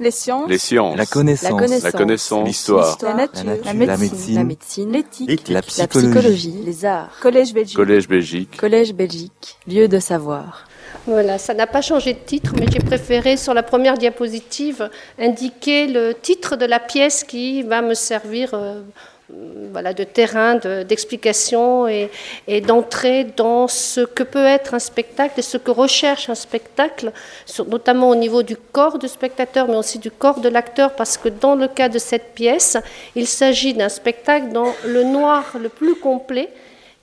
Les sciences. Les sciences. La connaissance. La connaissance. La. L'histoire. La nature. La nature. La La médecine. La. L'éthique. La La psychologie. psychologie. Les arts. Collège Belgique. Collège Belgique. Collège Belgique. Lieu de savoir. Voilà, ça n'a pas changé de titre, mais j'ai préféré sur la première diapositive indiquer le titre de la pièce qui va me servir euh, voilà, de terrain de- d'explication et, et d'entrée dans ce que peut être un spectacle et ce que recherche un spectacle, sur- notamment au niveau du corps du spectateur, mais aussi du corps de l'acteur, parce que dans le cas de cette pièce, il s'agit d'un spectacle dans le noir le plus complet.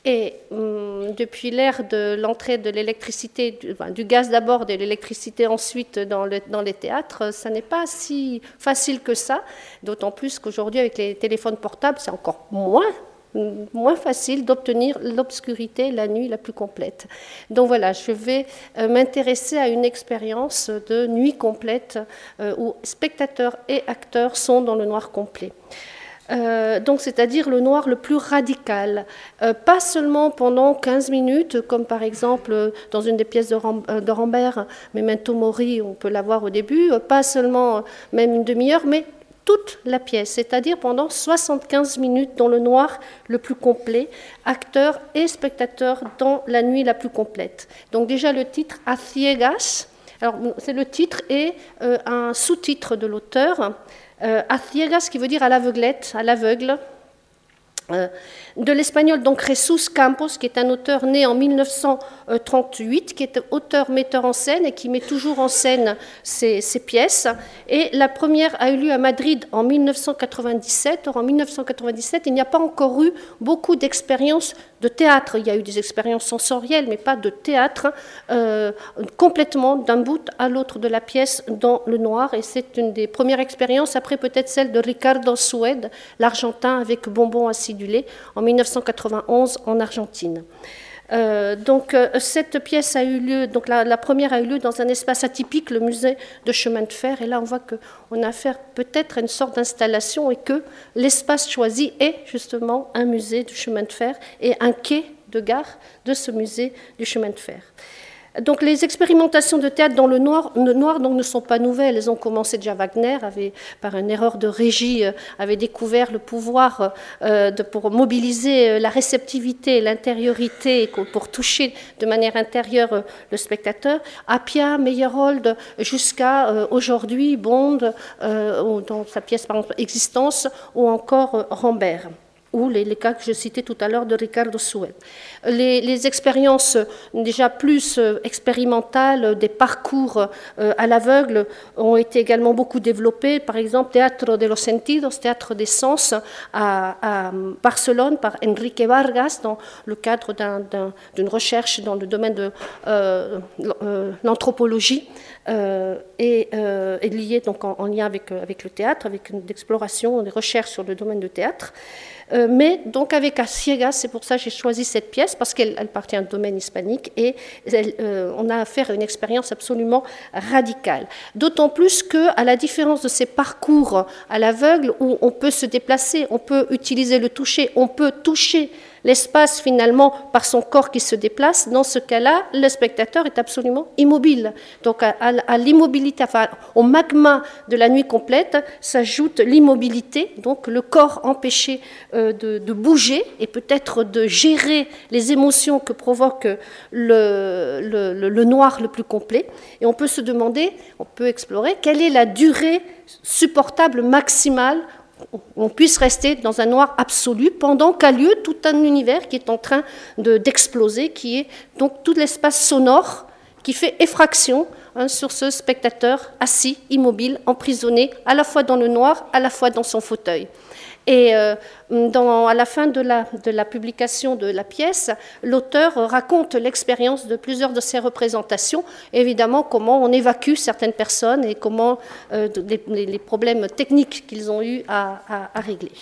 Et hum, depuis l'ère de l'entrée de l'électricité, du, gaz d'abord, de l'électricité ensuite dans, le- dans les théâtres, ça n'est pas si facile que ça. D'autant plus qu'aujourd'hui, avec les téléphones portables, c'est encore moins, moins facile d'obtenir l'obscurité la nuit la plus complète. Donc voilà, je vais euh, m'intéresser à une expérience de nuit complète euh, où spectateurs et acteurs sont dans le noir complet. Euh, donc, c'est-à-dire le noir le plus radical. Euh, pas seulement pendant 15 minutes, comme par exemple euh, dans une des pièces de, Ram- de Rambert, Memento Mori, on peut la voir au début, pas seulement même une demi-heure, mais toute la pièce, c'est-à-dire pendant 75 minutes dans le noir le plus complet, acteurs et spectateurs dans la nuit la plus complète. Donc déjà le titre A ciegas, c'est le titre et un sous-titre de l'auteur, euh, A ciegas qui veut dire à l'aveuglette, à l'aveugle, euh, de l'espagnol donc Jesus Campos, qui est un auteur né en 1938, qui est auteur metteur en scène et qui met toujours en scène ses, ses pièces. Et la première a eu lieu à Madrid en 1997. Or, en 1997, il n'y a pas encore eu beaucoup d'expériences de théâtre. Il y a eu des expériences sensorielles, mais pas de théâtre, euh, complètement d'un bout à l'autre de la pièce dans le noir. Et c'est une des premières expériences, après peut-être celle de Ricardo Sued, l'Argentin avec Bonbon acidulé, en 1991 en Argentine. Euh, donc euh, cette pièce a eu lieu, donc la, la première a eu lieu dans un espace atypique, le musée de chemin de fer. Et là, on voit qu'on a affaire peut-être à une sorte d'installation et que l'espace choisi est justement un musée du chemin de fer et un quai de gare de ce musée du chemin de fer. Donc les expérimentations de théâtre dans le noir, donc, ne sont pas nouvelles. Elles ont commencé déjà Wagner, avait, par une erreur de régie, euh, avait découvert le pouvoir euh, pour mobiliser euh, la réceptivité, l'intériorité, pour toucher de manière intérieure le spectateur. Appia, Meyerhold, jusqu'à aujourd'hui Bond, dans sa pièce Existence, ou encore Rambert ou les, cas que je citais tout à l'heure de Ricardo Suet. Les, expériences déjà plus euh, expérimentales, des parcours euh, à l'aveugle, ont été également beaucoup développés. Par exemple, Teatro de los Sentidos, Théâtre des Sens, à, Barcelone, par Enrique Vargas, dans le cadre d'un- d'un- d'une recherche dans le domaine de euh, l'anthropologie, euh, et liée donc en, en lien avec, avec le théâtre, avec une exploration, des recherches sur le domaine du théâtre. Euh, mais donc avec A Ciegas, c'est pour ça que j'ai choisi cette pièce, parce qu'elle elle appartient un domaine hispanique et euh, on a affaire à une expérience absolument radicale. D'autant plus que, à la différence de ces parcours à l'aveugle, où on peut se déplacer, on peut utiliser le toucher, on peut toucher l'espace finalement par son corps qui se déplace, dans ce cas-là, le spectateur est absolument immobile. Donc à, l'immobilité, enfin au magma de la nuit complète s'ajoute l'immobilité, donc le corps empêché euh, de, bouger et peut-être de gérer les émotions que provoque le noir le plus complet. Et on peut se demander, on peut explorer quelle est la durée supportable maximale on puisse rester dans un noir absolu pendant qu'a lieu tout un univers qui est en train de- d'exploser, qui est donc tout l'espace sonore qui fait effraction hein, sur ce spectateur assis, immobile, emprisonné, à la fois dans le noir, à la fois dans son fauteuil. Et euh, à la fin de la, publication de la pièce, l'auteur raconte l'expérience de plusieurs de ses représentations, évidemment comment on évacue certaines personnes et comment euh, les, problèmes techniques qu'ils ont eu à, régler.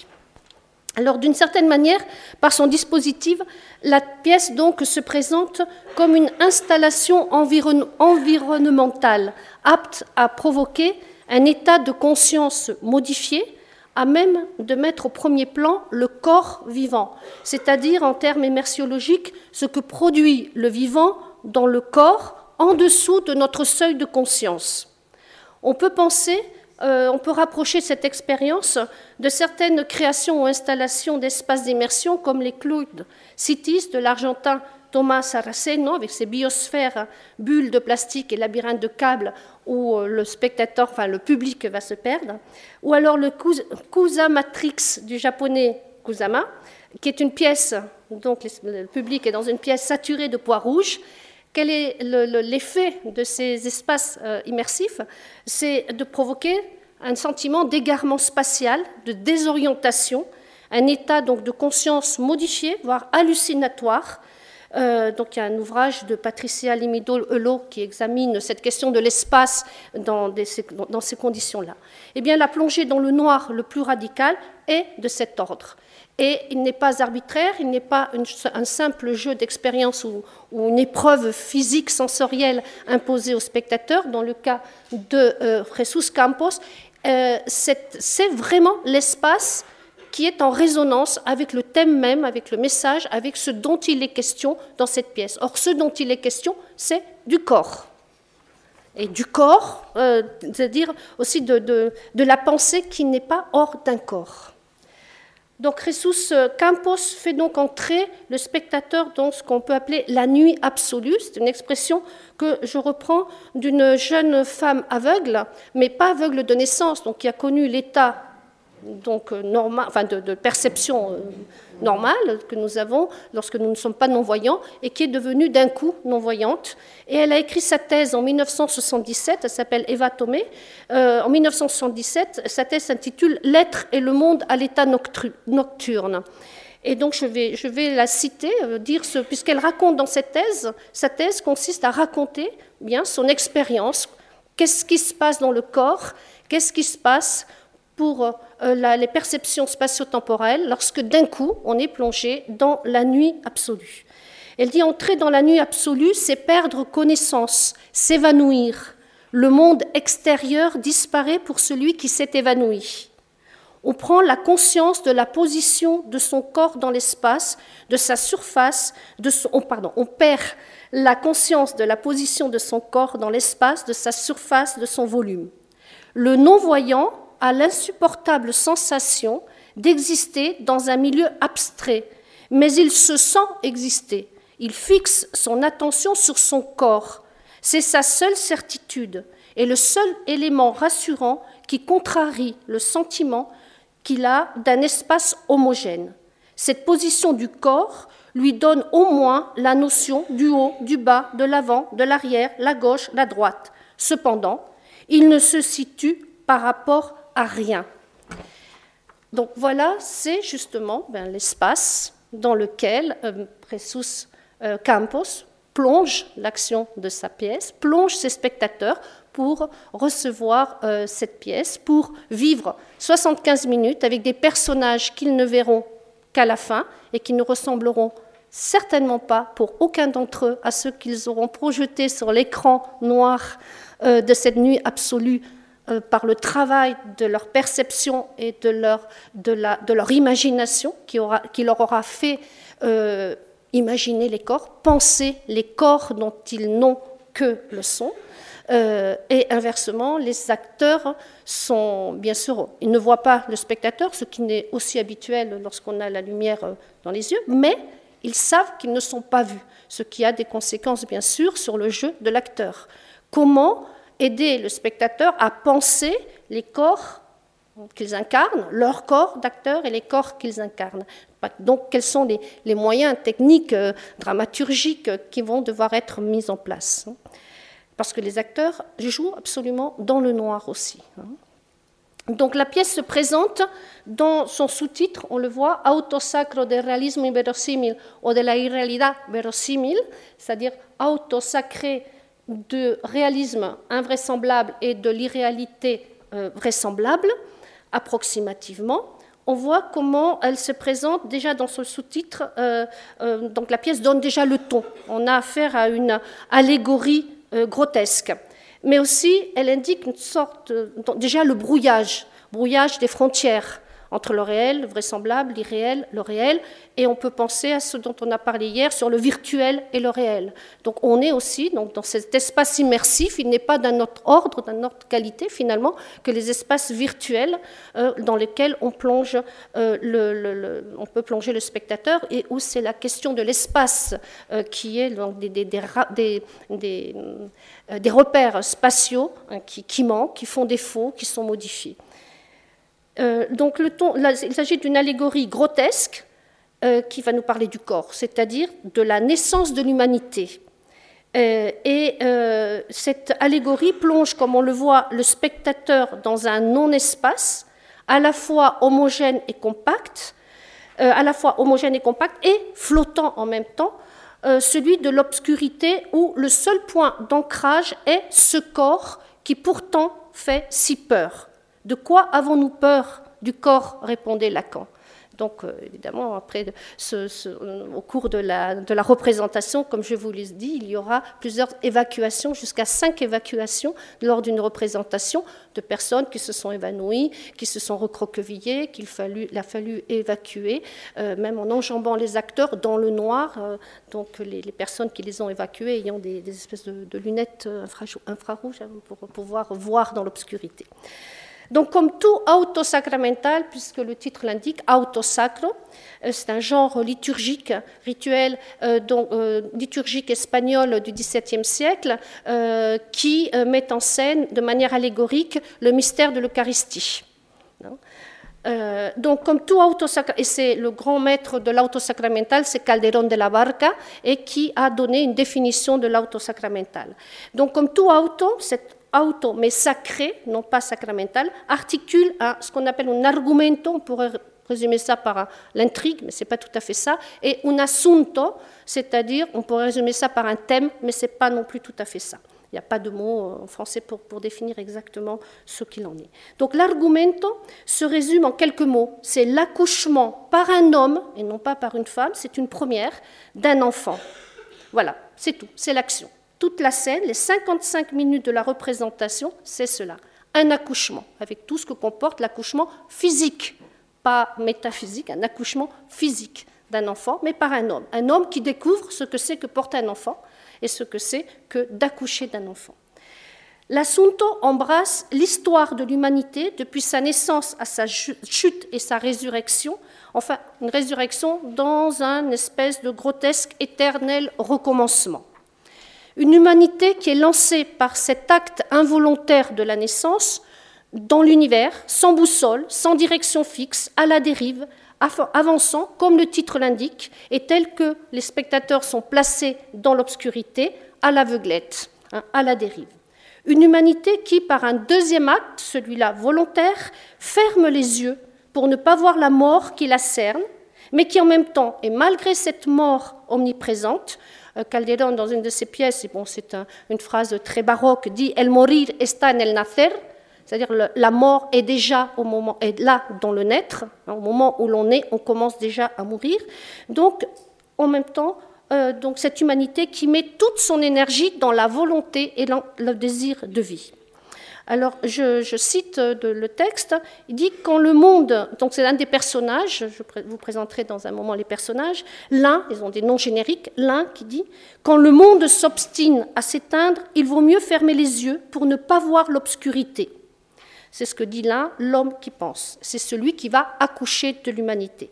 Alors, d'une certaine manière, par son dispositif, la pièce donc se présente comme une installation environ- environnementale apte à provoquer un état de conscience modifié, à même de mettre au premier plan le corps vivant, c'est-à-dire en termes immersiologiques, ce que produit le vivant dans le corps en dessous de notre seuil de conscience. On peut penser euh, on peut rapprocher cette expérience de certaines créations ou installations d'espaces d'immersion comme les Cloud Cities de l'Argentin Thomas Saraceno avec ses biosphères, bulles de plastique et labyrinthes de câbles où euh, le spectateur, enfin le public va se perdre, ou alors le Kusa Matrix du japonais Kusama, qui est une pièce, donc le public est dans une pièce saturée de poids rouge. Quel est l'effet de ces espaces euh, immersifs? C'est de provoquer un sentiment d'égarement spatial, de désorientation, un état donc de conscience modifié, voire hallucinatoire, euh, donc il y a un ouvrage de Patricia Limido-Elo qui examine cette question de l'espace dans, dans, ces conditions-là. Eh bien, la plongée dans le noir le plus radical est de cet ordre. Et il n'est pas arbitraire, il n'est pas un simple jeu d'expérience ou, une épreuve physique sensorielle imposée au spectateur. Dans le cas de euh, Jesus Campos, euh, c'est vraiment l'espace qui est en résonance avec le thème même, avec le message, avec ce dont il est question dans cette pièce. Or, ce dont il est question, c'est du corps. Et du corps, euh, c'est-à-dire aussi de, la pensée qui n'est pas hors d'un corps. Donc Jesus Campos fait donc entrer le spectateur dans ce qu'on peut appeler la nuit absolue. C'est une expression que je reprends d'une jeune femme aveugle, mais pas aveugle de naissance, donc qui a connu l'état donc, euh, normal, enfin de, perception euh, normale que nous avons lorsque nous ne sommes pas non-voyants et qui est devenue d'un coup non-voyante. Et elle a écrit sa thèse en 1977, elle s'appelle Eva Tomé. Euh, en 1977, sa thèse s'intitule L'être et le monde à l'état nocturne. Et donc je vais, je vais la citer, dire ce, puisqu'elle raconte dans cette thèse, sa thèse consiste à raconter bien son expérience, qu'est-ce qui se passe dans le corps, qu'est-ce qui se passe pour euh, les perceptions spatio-temporelles lorsque d'un coup on est plongé dans la nuit absolue. Elle dit entrer dans la nuit absolue, c'est perdre connaissance, s'évanouir. Le monde extérieur disparaît pour celui qui s'est évanoui. On prend la conscience de la position de son corps dans l'espace, de sa surface, de son, pardon, on perd la conscience de la position de son corps dans l'espace, de sa surface, de son volume. Le non-voyant a l'insupportable sensation d'exister dans un milieu abstrait, mais il se sent exister. Il fixe son attention sur son corps. C'est sa seule certitude et le seul élément rassurant qui contrarie le sentiment qu'il a d'un espace homogène. Cette position du corps lui donne au moins la notion du haut, du bas, de l'avant, de l'arrière, la gauche, la droite. Cependant, il ne se situe par rapport rien. Donc voilà, c'est justement ben, l'espace dans lequel euh, euh, Campos plonge l'action de sa pièce, plonge ses spectateurs pour recevoir euh, cette pièce, pour vivre 75 minutes avec des personnages qu'ils ne verront qu'à la fin et qui ne ressembleront certainement pas pour aucun d'entre eux à ceux qu'ils auront projetés sur l'écran noir euh, de cette nuit absolue euh, par le travail de leur perception et de leur, de la, de leur imagination qui, aura, qui, leur aura fait euh, imaginer les corps, penser les corps dont ils n'ont que le son. Euh, et inversement, les acteurs sont, bien sûr, ils ne voient pas le spectateur, ce qui n'est aussi habituel lorsqu'on a la lumière dans les yeux, mais ils savent qu'ils ne sont pas vus, ce qui a des conséquences, bien sûr, sur le jeu de l'acteur. Comment aider le spectateur à penser les corps qu'ils incarnent, leur corps d'acteurs et les corps qu'ils incarnent. Donc, quels sont les, moyens techniques, euh, dramaturgiques qui vont devoir être mis en place hein. Parce que les acteurs jouent absolument dans le noir aussi. Hein. Donc, la pièce se présente dans son sous-titre, on le voit, Auto sacro del realismo inverosímil o de la irrealidad verosímil, c'est-à-dire auto sacré de réalisme invraisemblable et de l'irréalité euh, vraisemblable, approximativement, on voit comment elle se présente déjà dans ce sous-titre. Euh, euh, donc la pièce donne déjà le ton. On a affaire à une allégorie grotesque. Mais aussi, elle indique une sorte, déjà le brouillage, brouillage des frontières entre le réel, le vraisemblable, l'irréel, le réel, et on peut penser à ce dont on a parlé hier sur le virtuel et le réel. Donc on est aussi dans cet espace immersif, il n'est pas d'un autre ordre, d'une autre qualité finalement que les espaces virtuels euh, dans lesquels on, plonge, euh, on peut plonger le spectateur et où c'est la question de l'espace euh, qui est donc, des repères spatiaux hein, qui, qui manquent, qui font défaut, qui sont modifiés. Euh, donc il s'agit d'une allégorie grotesque euh, qui va nous parler du corps, c'est-à-dire de la naissance de l'humanité. Euh, et cette allégorie plonge, comme on le voit, le spectateur dans un non-espace, à la fois homogène et compact, à la fois homogène et compact et flottant en même temps, celui de l'obscurité où le seul point d'ancrage est ce corps qui pourtant fait si peur. De quoi avons-nous peur? Du corps, répondait Lacan. Donc, euh, évidemment, après, au cours de la, représentation, comme je vous l'ai dit, il y aura plusieurs évacuations, jusqu'à cinq évacuations lors d'une représentation de personnes qui se sont évanouies, qui se sont recroquevillées, qu'il a fallu évacuer, euh, même en enjambant les acteurs dans le noir, euh, donc les, personnes qui les ont évacués ayant des, espèces de, lunettes infrarouges hein, pour pouvoir voir dans l'obscurité. Donc, comme tout auto-sacramental, puisque le titre l'indique, auto-sacro, euh, c'est un genre liturgique, rituel euh, euh, liturgique espagnol du XVIIe siècle qui met en scène de manière allégorique le mystère de l'Eucharistie. donc, comme tout autosacramental, et c'est le grand maître de l'autosacramental, c'est Calderón de la Barca, et qui a donné une définition de l'autosacramental. Donc, comme tout auto, cette auto, mais sacré, non pas sacramental, articule à ce qu'on appelle un argumento, on pourrait résumer ça par l'intrigue, mais ce n'est pas tout à fait ça, et un assunto, c'est-à-dire, on pourrait résumer ça par un thème, mais ce n'est pas non plus tout à fait ça. Il n'y a pas de mot euh, en français pour, pour définir exactement ce qu'il en est. Donc l'argumento se résume en quelques mots. C'est l'accouchement par un homme, et non pas par une femme, c'est une première, d'un enfant. Voilà, c'est tout, c'est l'action toute la scène, les 55 minutes de la représentation, c'est cela. Un accouchement, avec tout ce que comporte l'accouchement physique, pas métaphysique, un accouchement physique d'un enfant, mais par un homme. Un homme qui découvre ce que c'est que porter un enfant et ce que c'est que d'accoucher d'un enfant. L'assunto embrasse l'histoire de l'humanité depuis sa naissance à sa chute et sa résurrection, enfin une résurrection dans un espèce de grotesque éternel recommencement. Une humanité qui est lancée par cet acte involontaire de la naissance dans l'univers, sans boussole, sans direction fixe, à la dérive, avançant, comme le titre l'indique, et tel que les spectateurs sont placés dans l'obscurité, à l'aveuglette, hein, à la dérive. Une humanité qui, par un deuxième acte, celui-là volontaire, ferme les yeux pour ne pas voir la mort qui la cerne, mais qui en même temps, et malgré cette mort omniprésente, Calderón, dans une de ses pièces, c'est une phrase très baroque, dit El morir está en el nacer, c'est-à-dire la mort est déjà au moment, est là dans le naître, hein, au moment où l'on est, on commence déjà à mourir. Donc, en même temps, euh, donc cette humanité qui met toute son énergie dans la volonté et le désir de vie. Alors, je, cite le texte, il dit quand le monde, donc c'est l'un des personnages, je vous présenterai dans un moment les personnages, l'un, ils ont des noms génériques, l'un qui dit quand le monde s'obstine à s'éteindre, il vaut mieux fermer les yeux pour ne pas voir l'obscurité. C'est ce que dit l'un, l'homme qui pense. C'est celui qui va accoucher de l'humanité.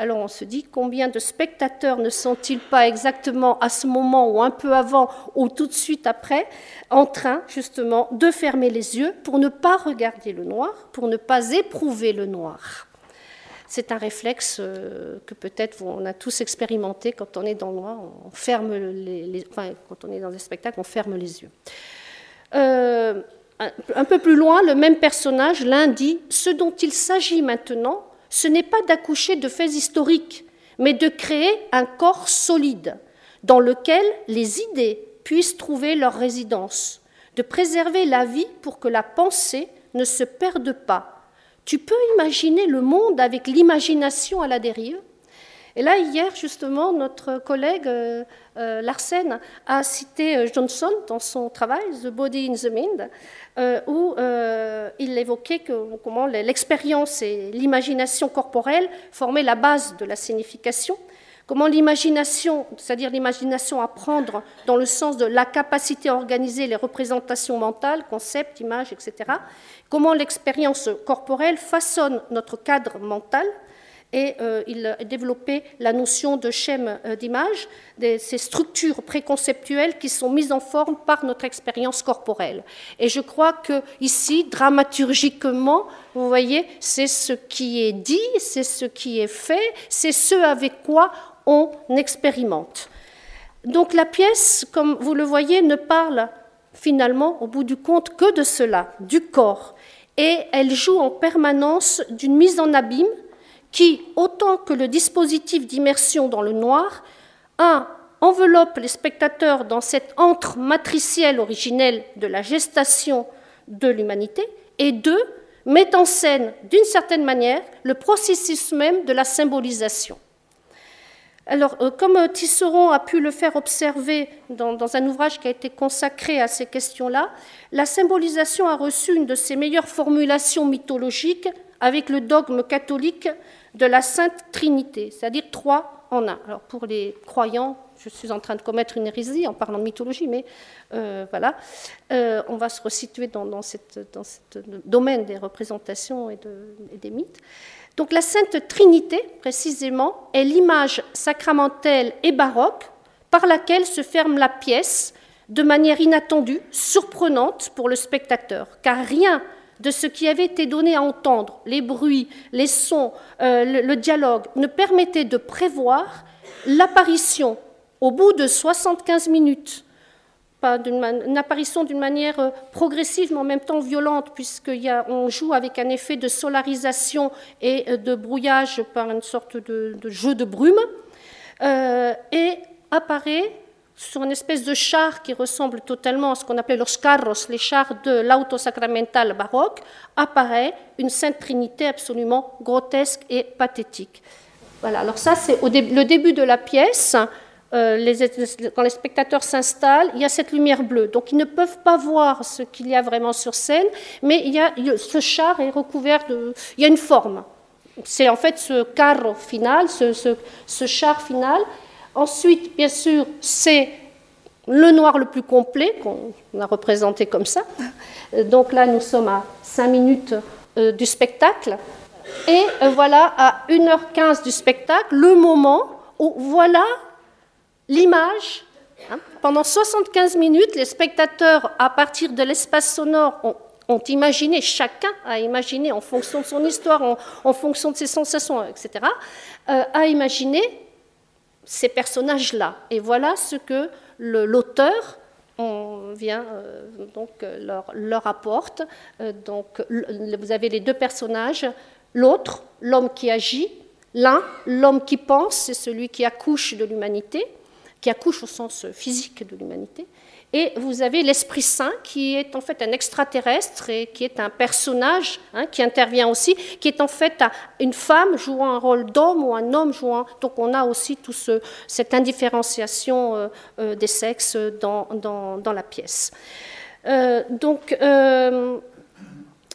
Alors on se dit combien de spectateurs ne sont-ils pas exactement à ce moment ou un peu avant ou tout de suite après en train justement de fermer les yeux pour ne pas regarder le noir, pour ne pas éprouver le noir? C'est un réflexe euh, que peut-être on a tous expérimenté quand on est dans le noir, on ferme les, quand on est dans des spectacles, on ferme les yeux. Euh, un peu plus loin, le même personnage, l'un dit Ce dont il s'agit maintenant, ce n'est pas d'accoucher de faits historiques, mais de créer un corps solide dans lequel les idées puissent trouver leur résidence, de préserver la vie pour que la pensée ne se perde pas. Tu peux imaginer le monde avec l'imagination à la dérive Et là, hier, justement, notre collègue euh, euh, Larsen a cité euh, Johnson dans son travail, The Body in the Mind, où il évoquait que, comment l'expérience et l'imagination corporelle formaient la base de la signification, comment l'imagination, c'est-à-dire l'imagination à prendre dans le sens de la capacité à organiser les représentations mentales, concepts, images, etc., comment l'expérience corporelle façonne notre cadre mental, et euh, il a développé la notion de schème euh, d'image, ces structures préconceptuelles qui sont mises en forme par notre expérience corporelle. Et je crois que ici, dramaturgiquement, vous voyez, c'est ce qui est dit, c'est ce qui est fait, c'est ce avec quoi on expérimente. Donc la pièce, comme vous le voyez, ne parle finalement, au bout du compte, que de cela, du corps. Et elle joue en permanence d'une mise en abîme qui, autant que le dispositif d'immersion dans le noir, un, enveloppe les spectateurs dans cette antre matricielle originelle de la gestation de l'humanité, et deux, met en scène, d'une certaine manière, le processus même de la symbolisation. Alors, euh, comme Tisseron a pu le faire observer dans, un ouvrage qui a été consacré à ces questions-là, la symbolisation a reçu une de ses meilleures formulations mythologiques avec le dogme catholique de la Sainte Trinité, c'est-à-dire trois en un. Alors pour les croyants, je suis en train de commettre une hérésie en parlant de mythologie, mais euh, voilà, euh, on va se resituer dans, dans, ce domaine des représentations et, et, des mythes. Donc la Sainte Trinité, précisément, est l'image sacramentelle et baroque par laquelle se ferme la pièce de manière inattendue, surprenante pour le spectateur, car rien de ce qui avait été donné à entendre, les bruits, les sons, euh, le, dialogue, ne permettait de prévoir l'apparition au bout de 75 minutes, pas une, apparition d'une manière euh, progressive mais en même temps violente, puisqu'on joue avec un effet de solarisation et euh, de brouillage par une sorte de, jeu de brume, et apparaît sur une espèce de char qui ressemble totalement à ce qu'on appelait los carros, les chars de l'auto sacramental baroque, apparaît une Sainte Trinité absolument grotesque et pathétique. Voilà, alors ça c'est le début de la pièce. Euh, quand les spectateurs s'installent, il y a cette lumière bleue. Donc ils ne peuvent pas voir ce qu'il y a vraiment sur scène, mais ce char est recouvert de... Il y a une forme. C'est en fait ce carro final, ce char final Ensuite, bien sûr, c'est le noir le plus complet qu'on a représenté comme ça. Donc là, nous sommes à 5 minutes euh, du spectacle. Et euh, voilà, à 1h15 du spectacle, le moment où voilà l'image. Hein. Pendant 75 minutes, les spectateurs, à partir de l'espace sonore, ont, imaginé, chacun a imaginé, en fonction de son histoire, en, fonction de ses sensations, etc., euh, a imaginé ces personnages-là. Et voilà ce que l'auteur vient euh, donc leur, leur apporte. Euh, donc, vous avez les deux personnages, l'autre, l'homme qui agit, l'un, l'homme qui pense, c'est celui qui accouche de l'humanité, qui accouche au sens physique de l'humanité, et vous avez l'Esprit Saint qui est en fait un extraterrestre et qui est un personnage hein, qui intervient aussi, qui est en fait une femme jouant un rôle d'homme ou un homme jouant. Donc on a aussi toute cette indifférenciation euh, euh, des sexes dans, dans, la pièce. Euh, donc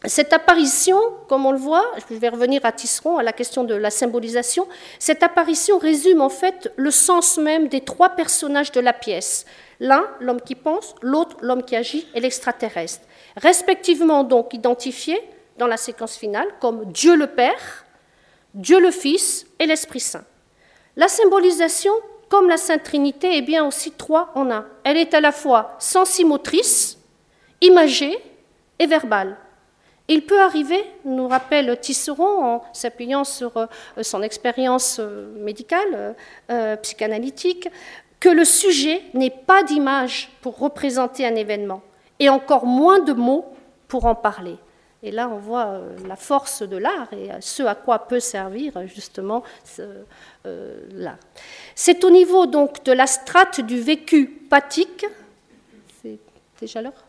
cette apparition, comme on le voit, je vais revenir à Tisseron, à la question de la symbolisation, cette apparition résume en fait le sens même des trois personnages de la pièce. L'un, l'homme qui pense, l'autre, l'homme qui agit, et l'extraterrestre. Respectivement donc identifiés dans la séquence finale comme Dieu le Père, Dieu le Fils et l'Esprit Saint. La symbolisation, comme la Sainte Trinité, est bien aussi trois en un. Elle est à la fois sensimotrice, imagée et verbale. Il peut arriver, nous rappelle Tisseron en s'appuyant sur euh, son expérience euh, médicale, euh, psychanalytique, que le sujet n'ait pas d'image pour représenter un événement et encore moins de mots pour en parler. Et là, on voit euh, la force de l'art et ce à quoi peut servir justement euh, l'art. C'est au niveau donc de la strate du vécu pathique, c'est déjà l'heure?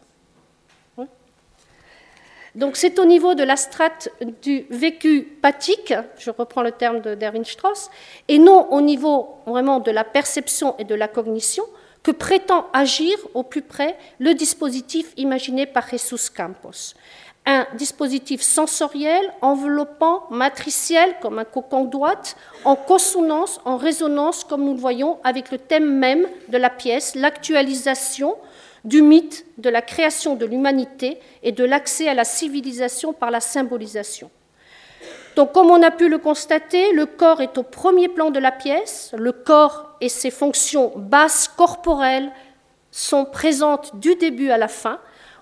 Donc c'est au niveau de la strate du vécu pathique, je reprends le terme d'Erwin Strauss, et non au niveau vraiment de la perception et de la cognition que prétend agir au plus près le dispositif imaginé par Jesus Campos. Un dispositif sensoriel, enveloppant, matriciel, comme un cocon droite, en consonance, en résonance, comme nous le voyons, avec le thème même de la pièce, l'actualisation du mythe de la création de l'humanité et de l'accès à la civilisation par la symbolisation. Donc, comme on a pu le constater, le corps est au premier plan de la pièce, le corps et ses fonctions basses corporelles sont présentes du début à la fin,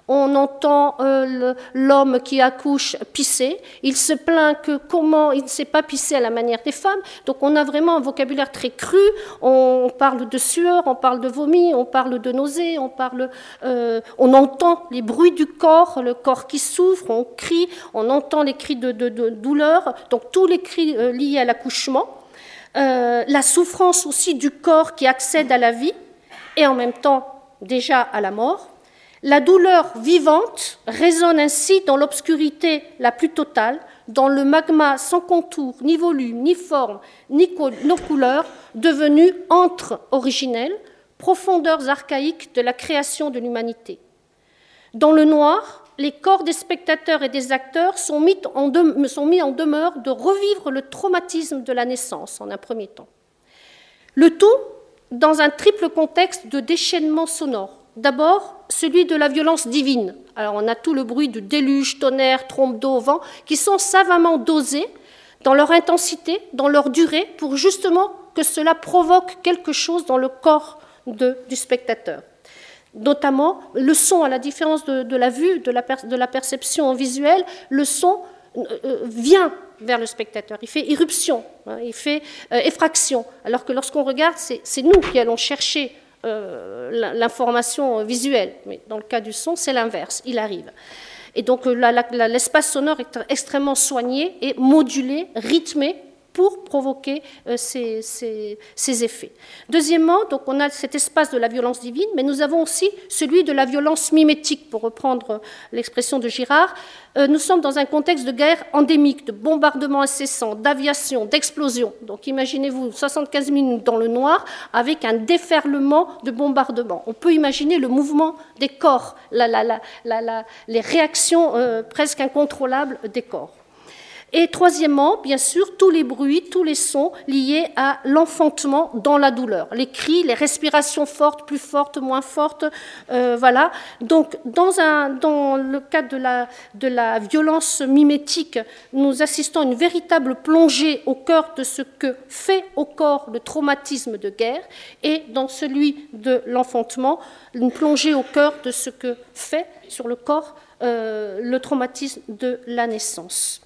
on entend euh, l'homme qui accouche pisser. Il se plaint que comment il ne sait pas pisser à la manière des femmes. Donc on a vraiment un vocabulaire très cru. On parle de sueur, on parle de vomi, on parle de nausée, euh, on entend les bruits du corps, le corps qui souffre, on crie, on entend les cris de, douleur. Donc tous les cris euh, liés à l'accouchement. la souffrance aussi du corps qui accède à la vie et en même temps déjà à la mort. La douleur vivante résonne ainsi dans l'obscurité la plus totale, dans le magma sans contour, ni volume, ni forme, ni nos couleurs, devenu entre originel, profondeurs archaïques de la création de l'humanité. Dans le noir, les corps des spectateurs et des acteurs sont mis en demeure de revivre le traumatisme de la naissance en un premier temps. Le tout dans un triple contexte de déchaînement sonore D'abord, celui de la violence divine. Alors, on a tout le bruit du déluge, tonnerre, trompe d'eau, vent, qui sont savamment dosés dans leur intensité, dans leur durée, pour justement que cela provoque quelque chose dans le corps du spectateur. Notamment, le son, à la différence de, la vue, de la, perception visuelle, le son euh, euh, vient vers le spectateur. Il fait irruption, hein, il fait euh, effraction. Alors que lorsqu'on regarde, c'est nous qui allons chercher l'information visuelle. Mais dans le cas du son, c'est l'inverse, il arrive. Et donc euh, l'espace sonore est extrêmement soigné et modulé, rythmé pour provoquer euh, ces, effets. Deuxièmement, donc on a cet espace de la violence divine, mais nous avons aussi celui de la violence mimétique, pour reprendre l'expression de Girard. Euh, nous sommes dans un contexte de guerre endémique, de bombardements incessants, d'aviation, d'explosions. Donc imaginez-vous 75 minutes dans le noir avec un déferlement de bombardements. On peut imaginer le mouvement des corps, les réactions euh, presque incontrôlables des corps. Et troisièmement, bien sûr, tous les bruits, tous les sons liés à l'enfantement dans la douleur. Les cris, les respirations fortes, plus fortes, moins fortes. Euh, voilà. Donc, dans, le cadre de la, de la violence mimétique, nous assistons à une véritable plongée au cœur de ce que fait au corps le traumatisme de guerre. Et dans celui de l'enfantement, une plongée au cœur de ce que fait sur le corps euh, le traumatisme de la naissance.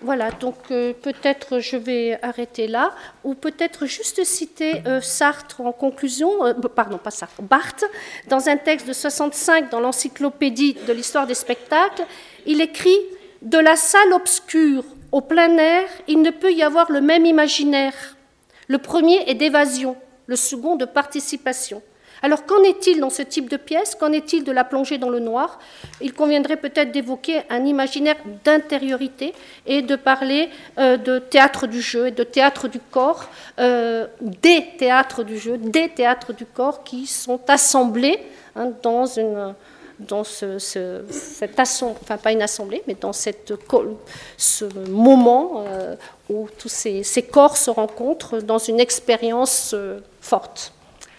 Voilà, donc euh, peut-être je vais arrêter là, ou peut-être juste citer euh, Sartre en conclusion, euh, pardon, pas Sartre, Barthes, dans un texte de 65 dans l'encyclopédie de l'histoire des spectacles, il écrit De la salle obscure au plein air, il ne peut y avoir le même imaginaire. Le premier est d'évasion, le second de participation. Alors qu'en est-il dans ce type de pièce? Qu'en est-il de la plongée dans le noir? Il conviendrait peut-être d'évoquer un imaginaire d'intériorité et de parler euh, de théâtre du jeu et de théâtre du corps, euh, des théâtres du jeu, des théâtres du corps qui sont assemblés hein, dans ce, cette assemblée, enfin pas une assemblée, mais dans ce moment euh, où tous ces, corps se rencontrent dans une expérience forte.